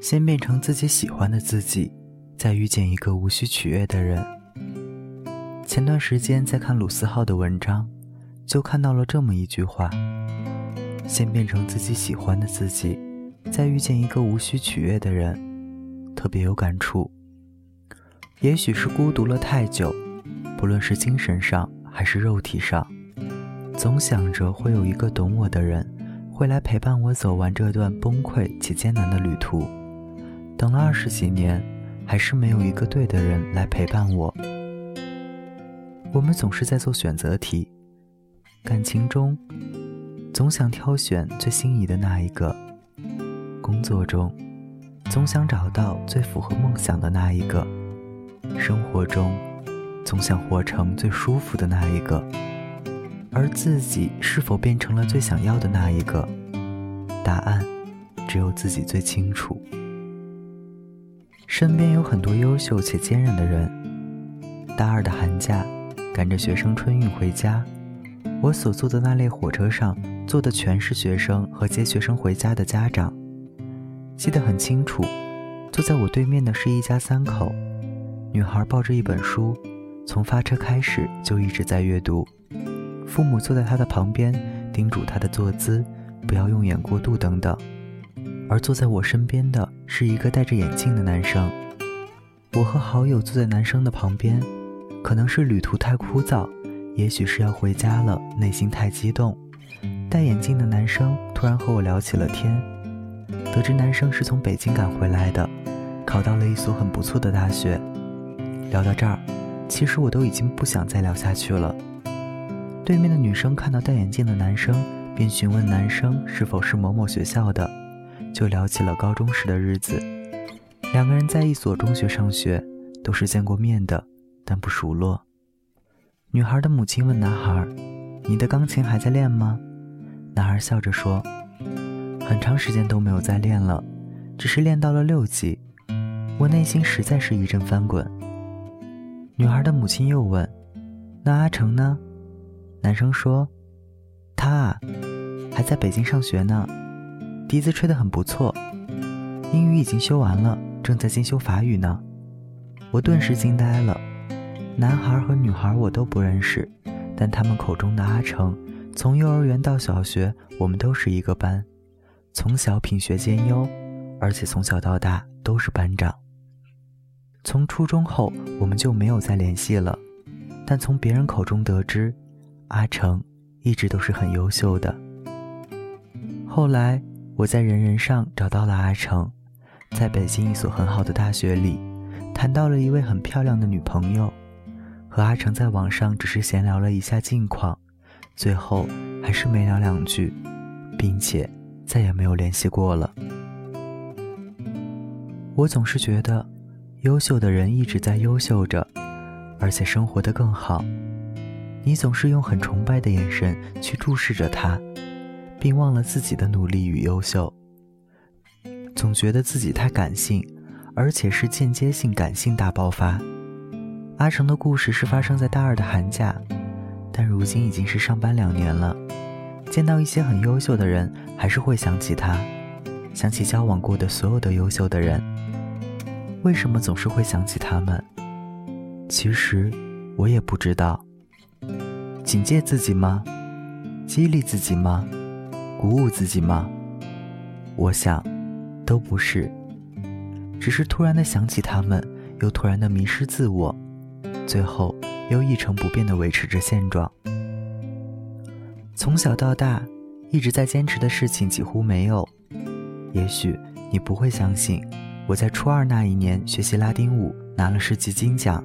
先变成自己喜欢的自己，再遇见一个无需取悦的人。前段时间在看鲁思浩的文章，就看到了这么一句话：先变成自己喜欢的自己，再遇见一个无需取悦的人，特别有感触。也许是孤独了太久，不论是精神上还是肉体上，总想着会有一个懂我的人，会来陪伴我走完这段崩溃且艰难的旅途。等了二十几年，还是没有一个对的人来陪伴我。我们总是在做选择题，感情中总想挑选最心仪的那一个，工作中总想找到最符合梦想的那一个。生活中，总想活成最舒服的那一个，而自己是否变成了最想要的那一个，答案只有自己最清楚。身边有很多优秀且坚韧的人。大二的寒假，赶着学生春运回家，我所坐的那列火车上，坐的全是学生和接学生回家的家长。记得很清楚，坐在我对面的是一家三口。女孩抱着一本书，从发车开始就一直在阅读。父母坐在她的旁边，叮嘱她的坐姿，不要用眼过度等等。而坐在我身边的是一个戴着眼镜的男生。我和好友坐在男生的旁边，可能是旅途太枯燥，也许是要回家了，内心太激动。戴眼镜的男生突然和我聊起了天，得知男生是从北京赶回来的，考到了一所很不错的大学。聊到这儿，其实我都已经不想再聊下去了。对面的女生看到戴眼镜的男生，便询问男生是否是某某学校的，就聊起了高中时的日子。两个人在一所中学上学，都是见过面的，但不熟络。女孩的母亲问男孩：“你的钢琴还在练吗？”男孩笑着说：“很长时间都没有再练了，只是练到了六级。”我内心实在是一阵翻滚。女孩的母亲又问：“那阿成呢？”男生说：“他啊，还在北京上学呢，笛子吹得很不错，英语已经修完了，正在进修法语呢。”我顿时惊呆了。男孩和女孩我都不认识，但他们口中的阿成，从幼儿园到小学，我们都是一个班，从小品学兼优，而且从小到大都是班长。从初中后，我们就没有再联系了。但从别人口中得知，阿成一直都是很优秀的。后来，我在人人上找到了阿成，在北京一所很好的大学里，谈到了一位很漂亮的女朋友，和阿成在网上只是闲聊了一下近况，最后还是没聊两句，并且再也没有联系过了。我总是觉得。优秀的人一直在优秀着，而且生活的更好。你总是用很崇拜的眼神去注视着他，并忘了自己的努力与优秀。总觉得自己太感性，而且是间接性感性大爆发。阿成的故事是发生在大二的寒假，但如今已经是上班两年了。见到一些很优秀的人，还是会想起他，想起交往过的所有的优秀的人。为什么总是会想起他们？其实我也不知道。警戒自己吗？激励自己吗？鼓舞自己吗？我想，都不是。只是突然的想起他们，又突然的迷失自我，最后又一成不变的维持着现状。从小到大一直在坚持的事情几乎没有。也许你不会相信。我在初二那一年学习拉丁舞，拿了世纪金奖。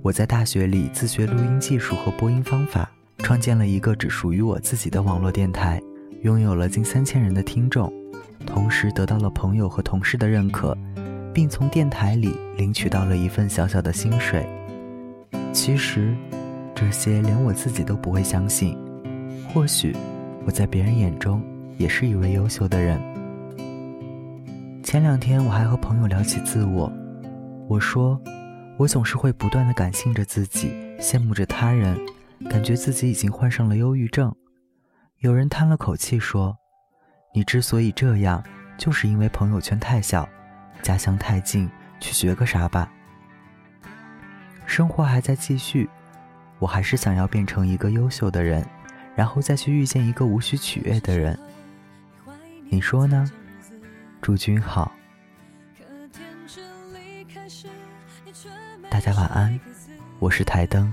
我在大学里自学录音技术和播音方法，创建了一个只属于我自己的网络电台，拥有了近三千人的听众，同时得到了朋友和同事的认可，并从电台里领取到了一份小小的薪水。其实，这些连我自己都不会相信。或许，我在别人眼中也是一位优秀的人。前两天我还和朋友聊起自我，我说，我总是会不断的感性着自己，羡慕着他人，感觉自己已经患上了忧郁症。有人叹了口气说：“你之所以这样，就是因为朋友圈太小，家乡太近，去学个啥吧。生活还在继续，我还是想要变成一个优秀的人，然后再去遇见一个无需取悦的人。你说呢？祝君好。大家晚安，我是台灯。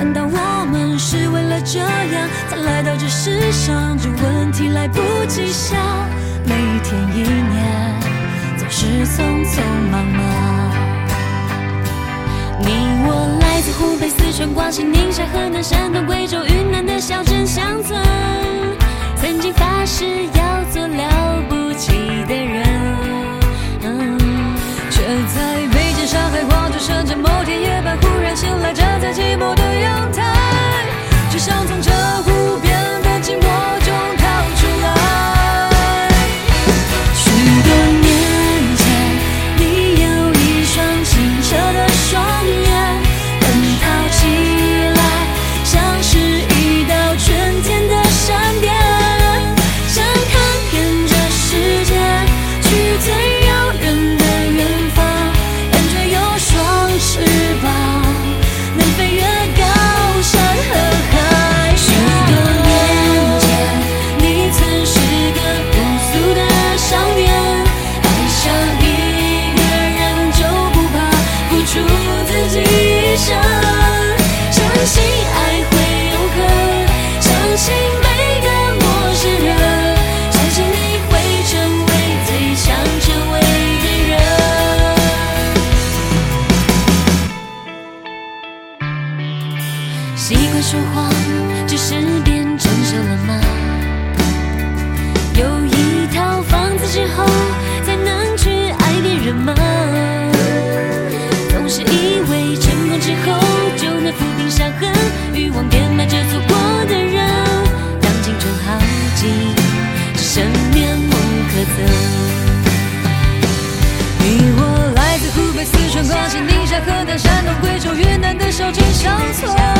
难道我们是为了这样才来到这世上？这问题来不及想，每一天一年总是匆匆忙忙。你我来自湖北、四川、广西、宁夏、河南、山东、贵州、云南的小镇乡村，曾经发誓要做了不起的人，却在北京、上海、广州、深圳某天夜半忽然醒来，站在寂寞河南、山东、贵州、云南的小镇乡村。